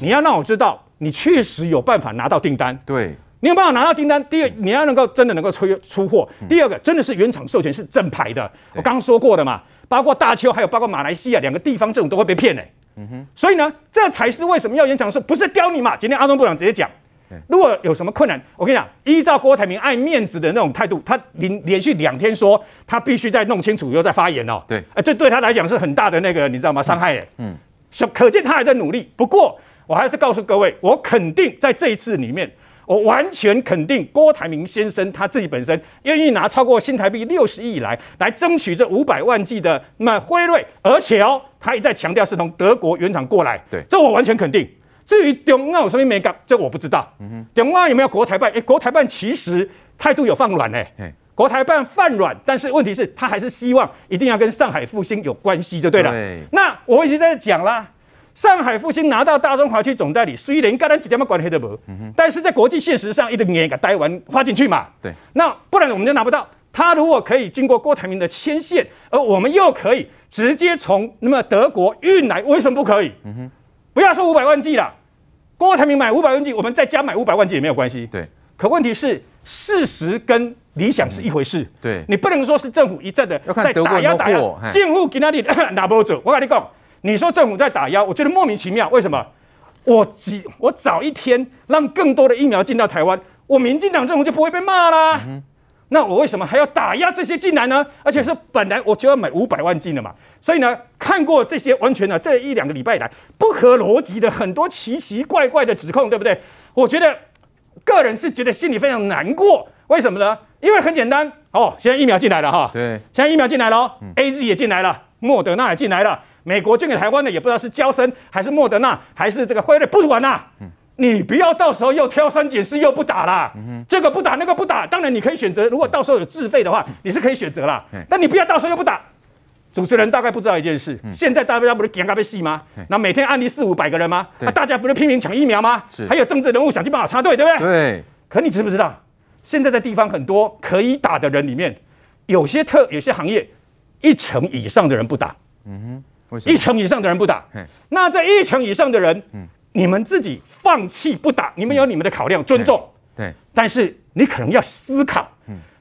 你要让我知道你确实有办法拿到订单。对，你有办法拿到订单。第二，你要能够真的能够出出货。第二个，真的是原厂授权是正牌的。我刚刚说过的嘛，包括大邱，还有包括马来西亚两个地方政府都会被骗呢。嗯哼。所以呢，这才是为什么要原厂说不是刁你嘛？今天阿中部长直接讲。如果有什么困难，我跟你讲，依照郭台铭爱面子的那种态度，他连连续两天说他必须再弄清楚，又再发言哦。对，哎，这对他来讲是很大的那个，你知道吗？伤害哎。嗯。可见他还在努力。不过，我还是告诉各位，我肯定在这一次里面，我完全肯定郭台铭先生他自己本身愿意拿超过新台币六十亿来来争取这五百万剂的那辉瑞，而且哦，他一再强调是从德国原厂过来。对，这我完全肯定。至于中央有什么没搞，这我不知道。嗯哼，中央有没有国台办？哎，国台办其实态度有放软哎。嘿国台办放软，但是问题是，他还是希望一定要跟上海复兴有关系就对了。对。那我已经在讲啦，上海复兴拿到大中华区总代理，虽然跟咱一点关系都没有，嗯、但是在国际现实上，一个年给台湾花进去嘛。对。那不然我们就拿不到。他如果可以经过郭台铭的牵线，而我们又可以直接从那么德国运来，为什么不可以？嗯哼。不要说五百万剂了。郭台铭买五百万剂，我们在家买五百万剂也没有关系。对，可问题是事实跟理想是一回事。对，你不能说是政府一再的在打压打压。政府给那里拿不走，我跟你讲，你说政府在打压，我觉得莫名其妙。为什么？我几我早一天让更多的疫苗进到台湾，我民进党政府就不会被骂啦。嗯那我为什么还要打压这些进来呢？而且是本来我就要买五百万剂的嘛，所以呢，看过这些完全呢这一两个礼拜以来不合逻辑的很多奇奇怪怪的指控，对不对？我觉得个人是觉得心里非常难过。为什么呢？因为很简单哦，现在疫苗进来了哈，对，现在疫苗进来了，AZ 也进来了，莫德纳也进来了，美国捐给台湾的也不知道是娇生还是莫德纳还是这个辉瑞，不管啦。嗯你不要到时候又挑三拣四又不打啦，这个不打那个不打，当然你可以选择。如果到时候有自费的话，你是可以选择啦。嗯、但你不要到时候又不打。主持人大概不知道一件事，嗯、现在大家不是讲咖被戏吗？那、嗯、每天案例四五百个人吗？那啊，大家不是拼命抢疫苗吗？是还有政治人物想尽办法插队，对不对？对。可你知不知道，现在在地方很多可以打的人里面，有些特有些行业一成以上的人不打。嗯哼，一成以上的人不打。那这一成以上的人，嗯。你们自己放弃不打，你们有你们的考量，尊重。对，但是你可能要思考，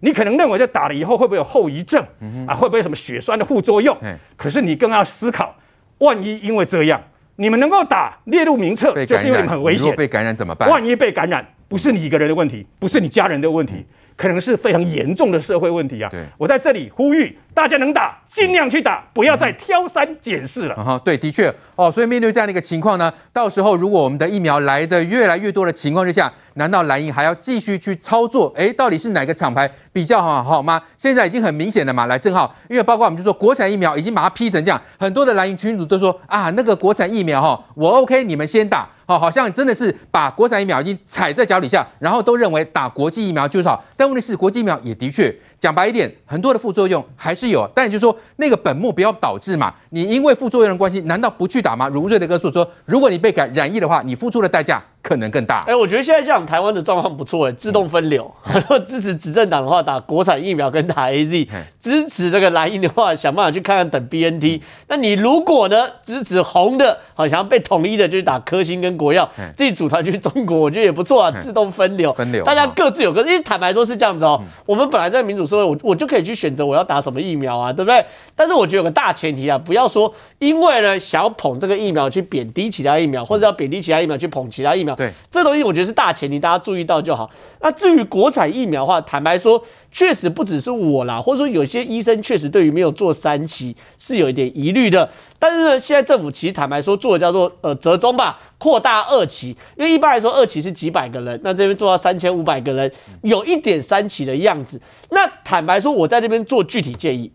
你可能认为这打了以后会不会有后遗症？啊，会不会有什么血栓的副作用？可是你更要思考，万一因为这样，你们能够打列入名册，就是因为你们很危险。被感染怎么办？万一被感染，不是你一个人的问题，不是你家人的问题。可能是非常严重的社会问题啊！对，我在这里呼吁大家能打，尽量去打，不要再挑三拣四了。哈、嗯，对，的确哦，所以面对这样的一个情况呢，到时候如果我们的疫苗来的越来越多的情况之下，难道蓝营还要继续去操作？哎，到底是哪个厂牌比较好好吗？现在已经很明显了嘛。来，正好，因为包括我们就说国产疫苗已经把它批成这样，很多的蓝营群组都说啊，那个国产疫苗哈，我 OK，你们先打。好，好像真的是把国产疫苗已经踩在脚底下，然后都认为打国际疫苗就是好。但问题是，国际疫苗也的确讲白一点，很多的副作用还是有。但也就是说，那个本末不要导致嘛。你因为副作用的关系，难道不去打吗？如瑞德哥说说，如果你被感染疫的话，你付出的代价。可能更大。哎、欸，我觉得现在像台湾的状况不错，哎，自动分流。如果、嗯、支持执政党的话，打国产疫苗跟打 AZ；嗯、支持这个蓝营的话，想办法去看看等 BNT。嗯、那你如果呢支持红的，好想要被统一的，就是打科兴跟国药，嗯、自己组团去中国，我觉得也不错啊。自动分流，分流，大家各自有各自。因为坦白说是这样子哦、我们本来在民主社会，我我就可以去选择我要打什么疫苗啊，对不对？但是我觉得有个大前提啊，不要说因为呢想要捧这个疫苗去贬低其他疫苗，或者要贬低其他疫苗去捧其他疫苗。对，这东西我觉得。是大前提，大家注意到就好。那至于国产疫苗的话，坦白说，确实不只是我啦，或者说有些医生确实对于没有做三期是有一点疑虑的。但是呢，现在政府其实坦白说做的叫做呃折中吧，扩大二期，因为一般来说二期是几百个人，那这边做到三千五百个人，有一点三期的样子。那坦白说，我在这边做具体建议。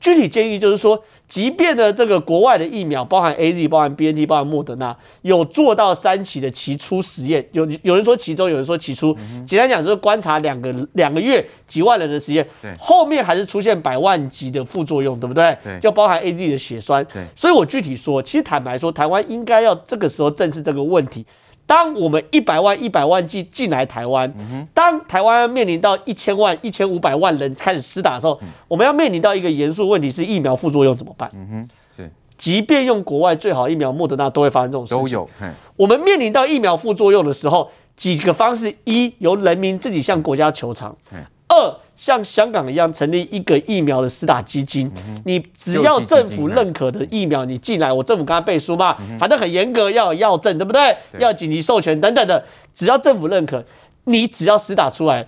具体建议就是说，即便呢这个国外的疫苗，包含 AZ、包含 BNT、包含莫德纳，有做到三期的期初实验，有有人说其中，有人说期初，简单讲就是观察两个两个月几万人的实验，对后面还是出现百万级的副作用，对不对？对就包含 AZ 的血栓。对所以我具体说，其实坦白说，台湾应该要这个时候正视这个问题。当我们一百万一百万剂进来台湾，当台湾面临到一千万一千五百万人开始施打的时候，嗯、我们要面临到一个严肃问题是疫苗副作用怎么办？嗯哼，是即便用国外最好疫苗莫德纳，都会发生这种事情。都有。我们面临到疫苗副作用的时候，几个方式：一，由人民自己向国家求偿；二，像香港一样成立一个疫苗的施打基金。你只要政府认可的疫苗，你进来，我政府刚才背书嘛，反正很严格，要有药证，对不对？要紧急授权等等的，只要政府认可，你只要施打出来。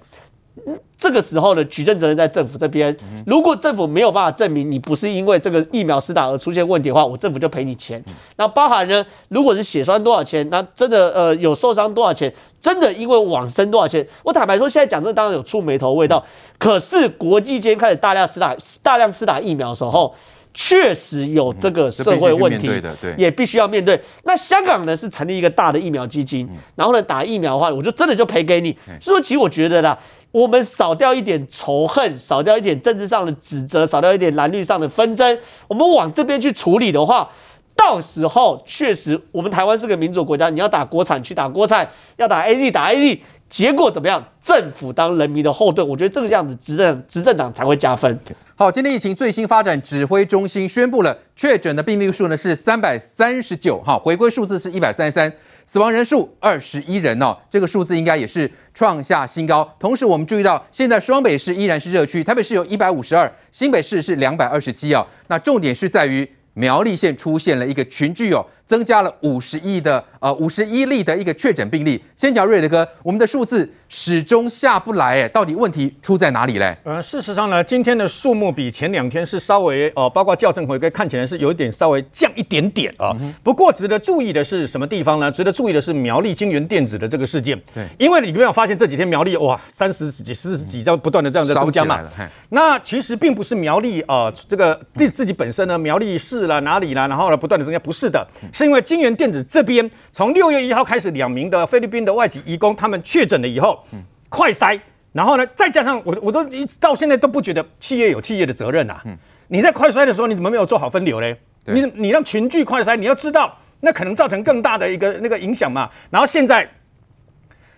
这个时候呢，举证责任在政府这边。如果政府没有办法证明你不是因为这个疫苗施打而出现问题的话，我政府就赔你钱。那包含呢，如果是血栓多少钱，那真的呃有受伤多少钱，真的因为往生多少钱？我坦白说，现在讲这当然有触眉头味道。可是国际间开始大量施打大量施打疫苗的时候，确实有这个社会问题，也必须要面对。那香港呢是成立一个大的疫苗基金，然后呢打疫苗的话，我就真的就赔给你。所以说，其实我觉得啦。我们少掉一点仇恨，少掉一点政治上的指责，少掉一点蓝绿上的纷争，我们往这边去处理的话，到时候确实我们台湾是个民主国家，你要打国产去打国产，要打 AD，打 AD 结果怎么样？政府当人民的后盾，我觉得这个样子执政执政党才会加分。好，今天疫情最新发展，指挥中心宣布了确诊的病例数呢是三百三十九，哈，回归数字是一百三十三。死亡人数二十一人哦，这个数字应该也是创下新高。同时，我们注意到，现在双北市依然是热区，台北市有一百五十二，新北市是两百二十七哦。那重点是在于苗栗县出现了一个群聚哦。增加了五十亿的呃五十一例的一个确诊病例。先讲瑞德哥，我们的数字始终下不来，哎，到底问题出在哪里嘞？呃，事实上呢，今天的数目比前两天是稍微哦、呃，包括校正回归看起来是有一点稍微降一点点啊。嗯、不过值得注意的是什么地方呢？值得注意的是苗栗金源电子的这个事件。对，因为你没有发现这几天苗栗哇三十几、四十几，在不断的这样在增加嘛。那其实并不是苗栗啊、呃，这个自自己本身呢，苗栗市啦哪里啦，然后呢不断的增加，不是的。是因为金元电子这边从六月一号开始，两名的菲律宾的外籍移工他们确诊了以后，快筛，然后呢，再加上我我都一直到现在都不觉得企业有企业的责任呐、啊。你在快筛的时候，你怎么没有做好分流嘞？你你让群聚快筛，你要知道那可能造成更大的一个那个影响嘛。然后现在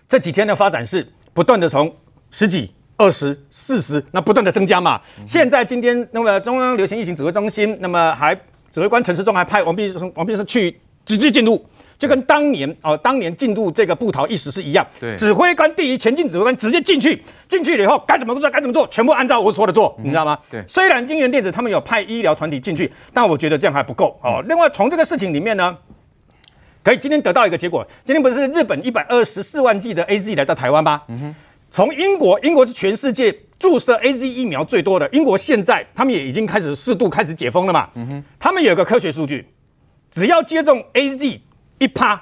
这几天的发展是不断的从十几、二十、四十，那不断的增加嘛。现在今天那么中央流行疫情指挥中心，那么还。指挥官陈时中还派王必胜、王必胜去直接进入，就跟当年哦，当年进入这个布桃意思是一样。对，指挥官第一，前进指挥官直接进去，进去了以后该怎么做该怎么做，全部按照我说的做，嗯、你知道吗？对。虽然金元电子他们有派医疗团体进去，但我觉得这样还不够哦。嗯、另外，从这个事情里面呢，可以今天得到一个结果，今天不是日本一百二十四万剂的 AZ 来到台湾吗？嗯哼。从英国，英国是全世界。注射 A Z 疫苗最多的英国，现在他们也已经开始适度开始解封了嘛？嗯哼，他们有个科学数据，只要接种 A Z 一趴，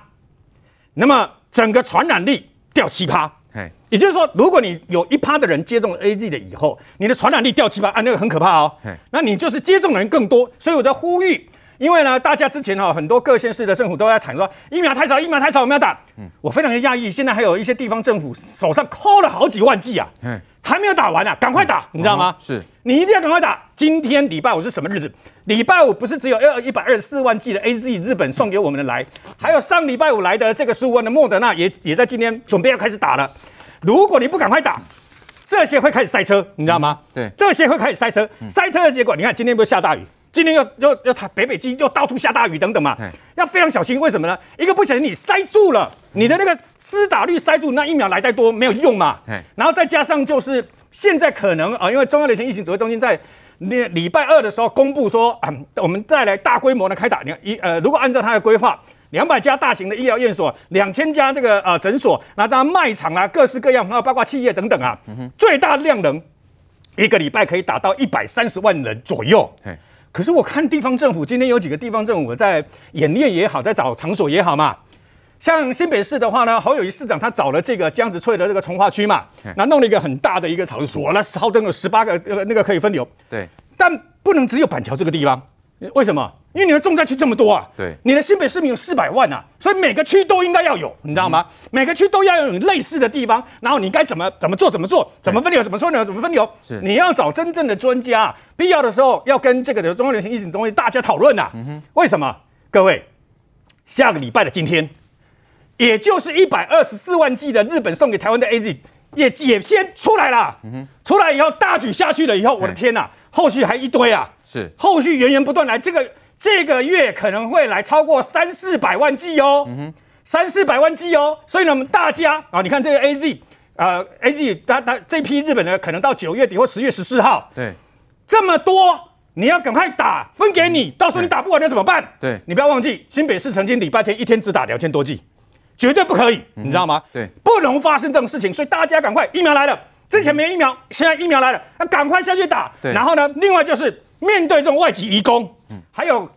那么整个传染力掉七趴。嘿，也就是说，如果你有一趴的人接种 A Z 的以后，你的传染力掉七趴，啊，那个很可怕哦。那你就是接种的人更多，所以我在呼吁。因为呢，大家之前哈很多各县市的政府都在喊说疫苗太少，疫苗太少，我们要打。嗯，我非常的讶异，现在还有一些地方政府手上抠了好几万剂啊，嗯，还没有打完啊，赶快打，嗯、你知道吗？是，你一定要赶快打。今天礼拜五是什么日子？礼拜五不是只有二一百二十四万剂的 AZ 日本送给我们的来，还有上礼拜五来的这个十五万的莫德纳也也在今天准备要开始打了。如果你不赶快打，这些会开始塞车，你知道吗？嗯、对，这些会开始塞车，塞车的结果，你看今天不是下大雨？今天又又又他北北京又到处下大雨等等嘛，要非常小心。为什么呢？一个不小心你塞住了，你的那个施打率塞住，那疫苗来再多没有用嘛。然后再加上就是现在可能啊，因为中央流行疫情指挥中心在那礼拜二的时候公布说啊，我们再来大规模的开打。你看一呃，如果按照他的规划，两百家大型的医疗院所，两千家这个呃诊所，那当然卖场啊，各式各样，然后包括企业等等啊，最大量能一个礼拜可以打到一百三十万人左右。可是我看地方政府今天有几个地方政府在演练也好，在找场所也好嘛。像新北市的话呢，侯友谊市长他找了这个江子翠的这个从化区嘛，那弄了一个很大的一个场所，那号称有十八个呃那个可以分流。对，但不能只有板桥这个地方。为什么？因为你的重灾区这么多啊，对，你的新北市民有四百万啊，所以每个区都应该要有，你知道吗？嗯、每个区都要有类似的地方，然后你该怎么怎么做怎么做，怎么分流怎么说呢？怎么分流？是你要找真正的专家，必要的时候要跟这个的中央流行疫情中心大家讨论呐。嗯、为什么？各位，下个礼拜的今天，也就是一百二十四万剂的日本送给台湾的 AZ 也也先出来了，出来以后大举下去了以后，我的天呐，嘿后续还一堆啊，是后续源源不断来这个。这个月可能会来超过三四百万剂哦，嗯三四百万剂哦。所以呢，我们大家啊，你看这个 A Z，呃，A Z，它它这批日本的可能到九月底或十月十四号，对，这么多，你要赶快打，分给你，到时候你打不完那怎么办？对，你不要忘记，新北市曾经礼拜天一天只打两千多剂，绝对不可以，你知道吗？对，不能发生这种事情，所以大家赶快，疫苗来了。之前没疫苗，现在疫苗来了，那赶快下去打。对。然后呢，另外就是面对这种外籍移工，嗯，还有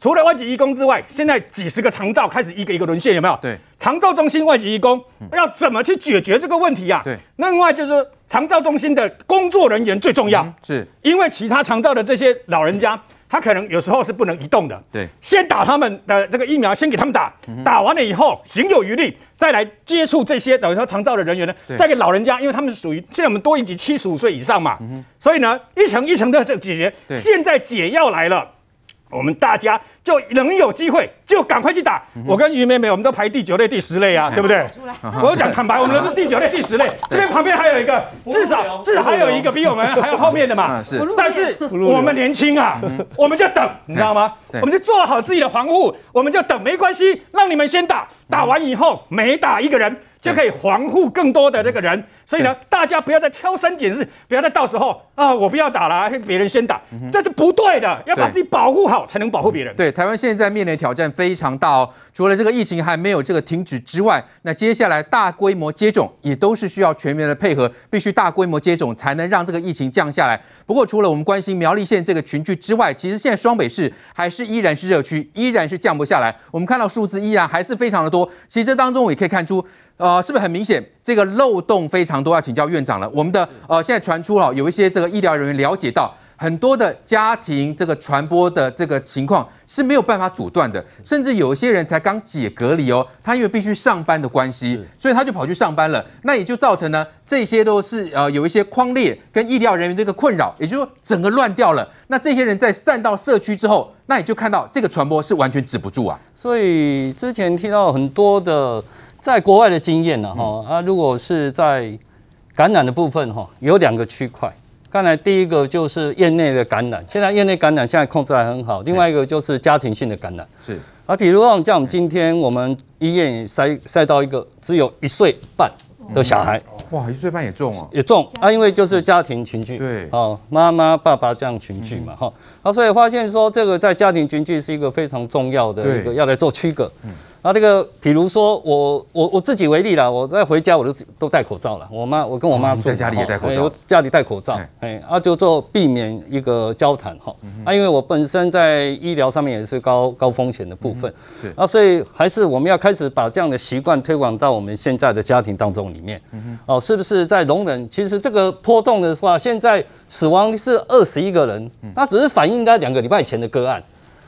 除了外籍移工之外，现在几十个长照开始一个一个沦陷，有没有？对。长照中心外籍移工要怎么去解决这个问题啊？对。另外就是长照中心的工作人员最重要，嗯、是因为其他长照的这些老人家。他可能有时候是不能移动的，对，先打他们的这个疫苗，先给他们打，打完了以后行有余力，再来接触这些等于说长照的人员呢，再给老人家，因为他们是属于现在我们多一级七十五岁以上嘛，所以呢一层一层的这个解决，现在解药来了，我们大家。就能有机会，就赶快去打。嗯、我跟于妹妹，我们都排第九类、第十类啊，对不对？我讲坦白，我们都是第九类、第十类。这边旁边还有一个，至少 至少还有一个比我们还有后面的嘛。是，但是我们年轻啊，我们就等，你知道吗？我们就做好自己的防护，我们就等，没关系，让你们先打，打完以后每打一个人就可以防护更多的这个人。所以呢，大家不要再挑三拣四，不要再到时候啊，我不要打了，别人先打，这是不对的。要把自己保护好，才能保护别人。对。台湾现在面临的挑战非常大哦，除了这个疫情还没有这个停止之外，那接下来大规模接种也都是需要全面的配合，必须大规模接种才能让这个疫情降下来。不过，除了我们关心苗栗县这个群聚之外，其实现在双北市还是依然是热区，依然是降不下来。我们看到数字依然还是非常的多。其实这当中也可以看出，呃，是不是很明显这个漏洞非常多？要请教院长了。我们的呃，现在传出了有一些这个医疗人员了解到。很多的家庭这个传播的这个情况是没有办法阻断的，甚至有一些人才刚解隔离哦，他因为必须上班的关系，所以他就跑去上班了，那也就造成呢，这些都是呃有一些框列跟医疗人员这个困扰，也就是说整个乱掉了。那这些人在散到社区之后，那也就看到这个传播是完全止不住啊。所以之前听到很多的在国外的经验呢，哈啊，如果是在感染的部分哈，有两个区块。刚才第一个就是院内的感染，现在院内感染现在控制还很好。另外一个就是家庭性的感染，是。啊，比如说像我们今天我们医院也筛筛到一个只有一岁半的小孩，哇，一岁半也重啊，也重啊，因为就是家庭群聚，对，哦，妈妈爸爸这样群聚嘛，哈，啊，所以发现说这个在家庭群聚是一个非常重要的一个要来做区隔。啊，这个比如说我我我自己为例啦，我在回家我都都戴口罩了。我妈我跟我妈住在家里也戴口罩，我家里戴口罩，哎，啊就做避免一个交谈哈。啊，因为我本身在医疗上面也是高高风险的部分，是啊，所以还是我们要开始把这样的习惯推广到我们现在的家庭当中里面。哦，是不是在容忍？其实这个波动的话，现在死亡是二十一个人，那只是反映在两个礼拜前的个案。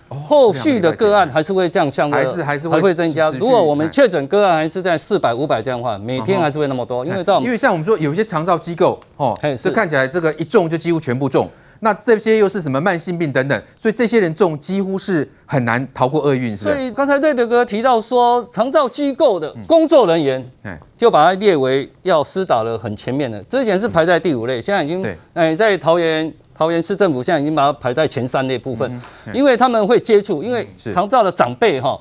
后续的个案还是会降，相对还是还是还会增加。如果我们确诊个案还是在四百五百这样的话，每天还是会那么多。因为到因为像我们说有些长照机构哦，这看起来这个一中就几乎全部中，那这些又是什么慢性病等等，所以这些人中几乎是很难逃过厄运，是。所以刚才瑞德哥提到说，长照机构的工作人员，就把它列为要施打的很前面的，之前是排在第五类，现在已经哎在桃园。桃园市政府现在已经把它排在前三类部分，因为他们会接触，因为长照的长辈哈，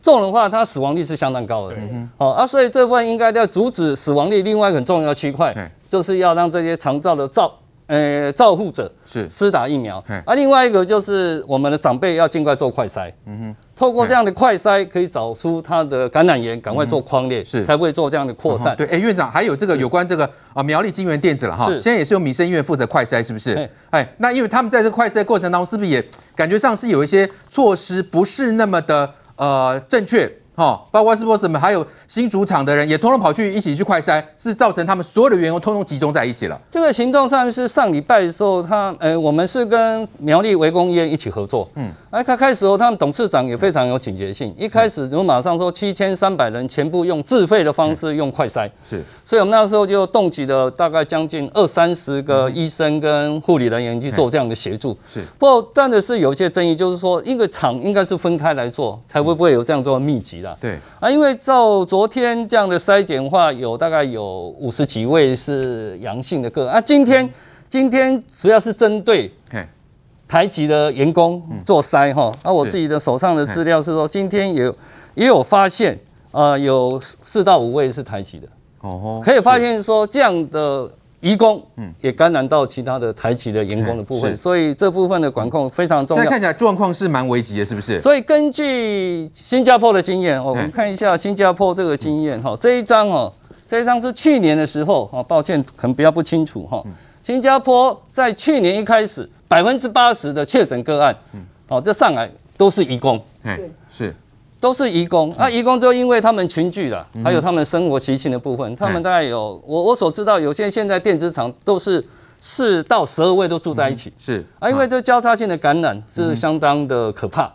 重的话，他死亡率是相当高的，哦啊，所以这部分应该要阻止死亡率。另外一个很重要的区块，就是要让这些长照的照呃照护者是。施打疫苗，啊，另外一个就是我们的长辈要尽快做快筛，嗯哼。透过这样的快筛，可以找出他的感染源，赶快做框列，是。才不会做这样的扩散。对，哎，院长还有这个有关这个啊苗栗金源电子了哈，现在也是由民生医院负责快筛，是不是？哎，那因为他们在这个快筛过程当中，是不是也感觉上是有一些措施不是那么的呃正确？哦，包括是不是什么，还有新主场的人也通通跑去一起去快筛，是造成他们所有的员工通通集中在一起了。这个行动上是上礼拜的时候，他呃，我们是跟苗栗围攻医院一起合作。嗯，哎，开开始时候，他们董事长也非常有警觉性，一开始就马上说七千三百人全部用自费的方式用快筛。是，所以我们那时候就动起了大概将近二三十个医生跟护理人员去做这样的协助。是，不过但的是有一些争议，就是说一个厂应该是分开来做，才会不会有这样做密集的。对啊，因为照昨天这样的筛检的话，有大概有五十几位是阳性的个案啊。今天今天主要是针对台籍的员工做筛哈。那我自己的手上的资料是说，今天也也有发现，呃，有四到五位是台籍的。哦，可以发现说这样的。移工，嗯，也感染到其他的台企的员工的部分，所以这部分的管控非常重要。现在看起来状况是蛮危急的，是不是？所以根据新加坡的经验，我们看一下新加坡这个经验哈，这一张哦，这一张是去年的时候啊，抱歉，可能比较不清楚哈。新加坡在去年一开始，百分之八十的确诊个案，嗯，哦，这上来都是移工，对，是。都是移工，那移工就因为他们群聚了，还有他们生活习性的部分，他们大概有我我所知道，有些现在电子厂都是四到十二位都住在一起，是。啊，因为这交叉性的感染是相当的可怕，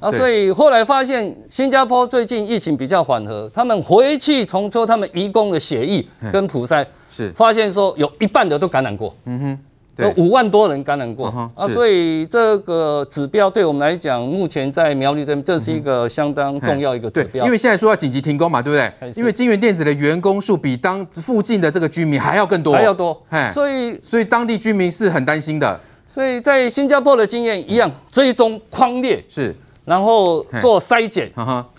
啊，所以后来发现新加坡最近疫情比较缓和，他们回去重抽他们移工的血液跟普筛，是。发现说有一半的都感染过，嗯哼。有五万多人感染过啊，所以这个指标对我们来讲，目前在苗栗这边，这是一个相当重要一个指标。因为现在说要紧急停工嘛，对不对？因为金源电子的员工数比当附近的这个居民还要更多，还要多。所以所以当地居民是很担心的。所以在新加坡的经验一样，追踪框列是。然后做筛检、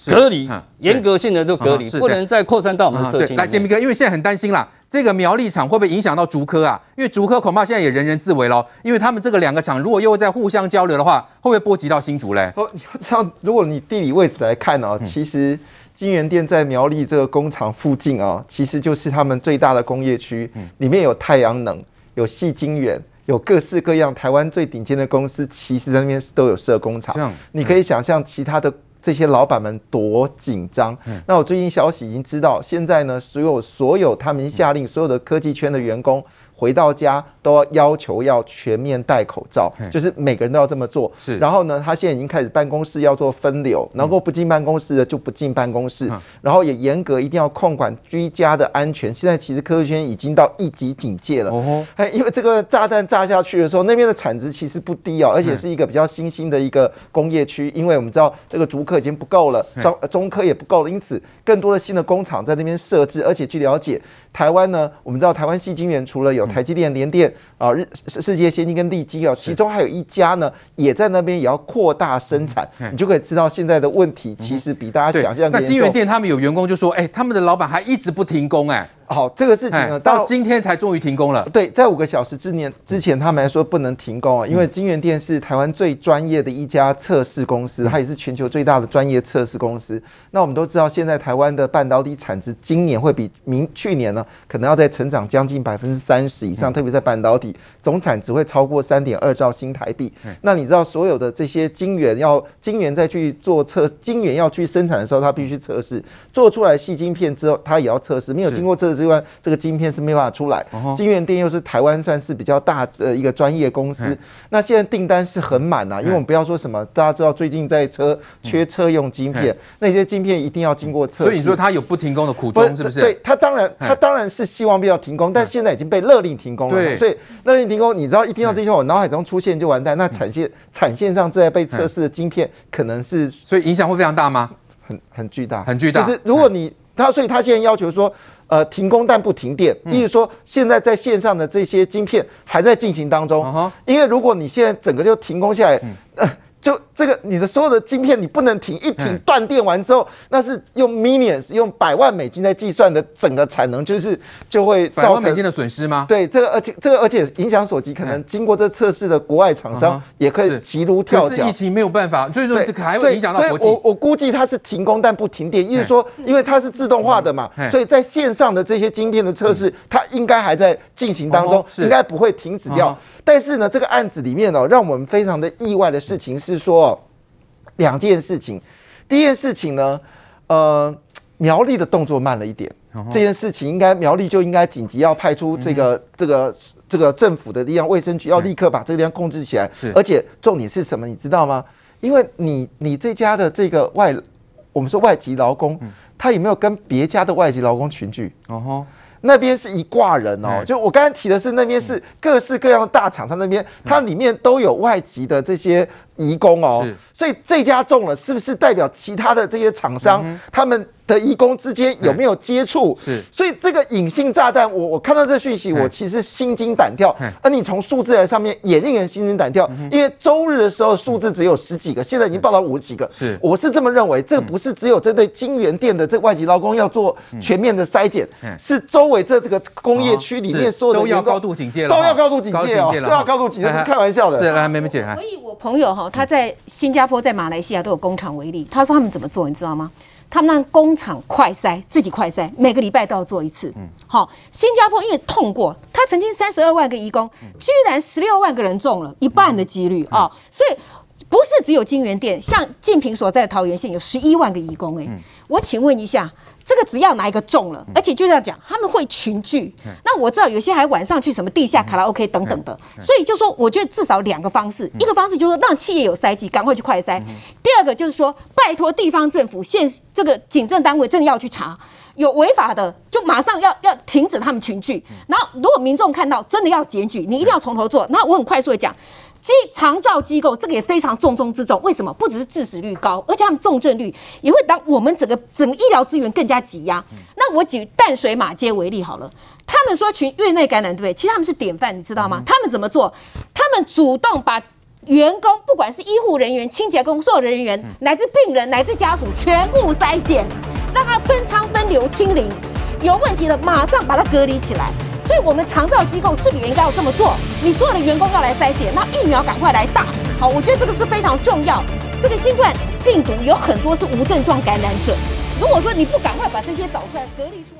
隔离，严格性的都隔离，不能再扩散到我们的社区。来，杰明哥，因为现在很担心啦，这个苗栗厂会不会影响到竹科啊？因为竹科恐怕现在也人人自危喽，因为他们这个两个厂如果又在互相交流的话，会不会波及到新竹嘞？哦，你要知道，如果你地理位置来看哦，其实金源店在苗栗这个工厂附近啊，其实就是他们最大的工业区，里面有太阳能，有细晶圆。有各式各样台湾最顶尖的公司，其实在那边都有设工厂。你可以想象其他的这些老板们多紧张。那我最近消息已经知道，现在呢，所有所有他们下令所有的科技圈的员工回到家。都要要求要全面戴口罩，就是每个人都要这么做。是，然后呢，他现在已经开始办公室要做分流，能够不进办公室的就不进办公室，然后也严格一定要控管居家的安全。现在其实科学圈已经到一级警戒了。哦，因为这个炸弹炸下去的时候，那边的产值其实不低哦，而且是一个比较新兴的一个工业区。因为我们知道这个竹科已经不够了，中中科也不够了，因此更多的新的工厂在那边设置。而且据了解，台湾呢，我们知道台湾系晶圆除了有台积电、联电。啊，日世界先进跟力基啊，其中还有一家呢，也在那边也要扩大生产，你就可以知道现在的问题其实比大家想象。那金元店他们有员工就说，哎，他们的老板还一直不停工，哎。好，这个事情呢，到今天才终于停工了。对，在五个小时之年之前，他们还说不能停工啊，因为金源电是台湾最专业的一家测试公司，它也是全球最大的专业测试公司。那我们都知道，现在台湾的半导体产值今年会比明去年呢，可能要再成长将近百分之三十以上，特别在半导体总产值会超过三点二兆新台币。那你知道，所有的这些晶圆要晶圆再去做测，晶圆要去生产的时候，它必须测试，做出来细晶片之后，它也要测试，没有经过测试。之外，这个晶片是没办法出来。金源电又是台湾算是比较大的一个专业公司，那现在订单是很满啊。因为我们不要说什么，大家知道最近在车缺车用晶片，那些晶片一定要经过测试。所以你说他有不停工的苦衷，是不是？对，他当然，他当然是希望不要停工，但现在已经被勒令停工了。所以勒令停工，你知道一听到这句话，我脑海中出现就完蛋。那产线产线上正在被测试的晶片，可能是所以影响会非常大吗？很很巨大，很巨大。就是如果你他，所以他现在要求说。呃，停工但不停电，意思说现在在线上的这些晶片还在进行当中，因为如果你现在整个就停工下来，呃 就这个，你的所有的晶片你不能停，一停断电完之后，那是用 millions 用百万美金在计算的整个产能，就是就会造成百万美金的损失吗？对，这个而且这个而且影响所及，可能经过这测试的国外厂商也可以急如跳脚。可是疫情没有办法，所以说这个还会影响到国际。我我估计它是停工但不停电，意思说因为它是自动化的嘛，所以在线上的这些晶片的测试，它应该还在进行当中，应该不会停止掉。但是呢，这个案子里面哦，让我们非常的意外的事情是说，两件事情。第一件事情呢，呃，苗栗的动作慢了一点。这件事情应该苗栗就应该紧急要派出这个这个这个政府的力量，卫生局要立刻把这个地方控制起来。而且重点是什么？你知道吗？因为你你这家的这个外，我们说外籍劳工，他有没有跟别家的外籍劳工群聚？哦那边是一挂人哦，就我刚才提的是那边是各式各样的大厂商，那边它里面都有外籍的这些移工哦，所以这家中了，是不是代表其他的这些厂商他们？的移工之间有没有接触？是，所以这个隐性炸弹，我我看到这讯息，我其实心惊胆跳。而你从数字来上面也令人心惊胆跳，因为周日的时候数字只有十几个，现在已经报到五十几个。是，我是这么认为，这不是只有针对金源店的这外籍劳工要做全面的筛检，是周围这这个工业区里面所有的都要高度警戒了，都要高度警戒哦，都要高度警戒，不是开玩笑的。是，来，妹妹姐，我以我朋友哈，他在新加坡、在马来西亚都有工厂为例，他说他们怎么做，你知道吗？他们让工厂快筛，自己快筛，每个礼拜都要做一次。嗯，好，新加坡因为痛过，他曾经三十二万个移工，居然十六万个人中了，一半的几率啊，所以不是只有金源店，像敬平所在的桃园县有十一万个移工，哎，我请问一下。这个只要哪一个中了，而且就这样讲，他们会群聚。那我知道有些还晚上去什么地下卡拉 OK 等等的，所以就说，我觉得至少两个方式，一个方式就是说让企业有筛剂，赶快去快筛；第二个就是说，拜托地方政府、县这个警政单位真的要去查，有违法的就马上要要停止他们群聚。然后如果民众看到真的要检举，你一定要从头做。那我很快速的讲。机长照机构这个也非常重中之重，为什么？不只是致死率高，而且他们重症率也会当我们整个整个医疗资源更加挤压。那我举淡水马街为例好了，他们说群院内感染对不对？其实他们是典范，你知道吗？他们怎么做？他们主动把员工，不管是医护人员、清洁工所有人员，乃至病人、乃至家属，全部筛检，让他分仓分流清零，有问题的马上把他隔离起来。所以，我们长照机构是不是也应该要这么做？你所有的员工要来筛检，那疫苗赶快来打。好，我觉得这个是非常重要。这个新冠病毒有很多是无症状感染者，如果说你不赶快把这些找出来隔离出。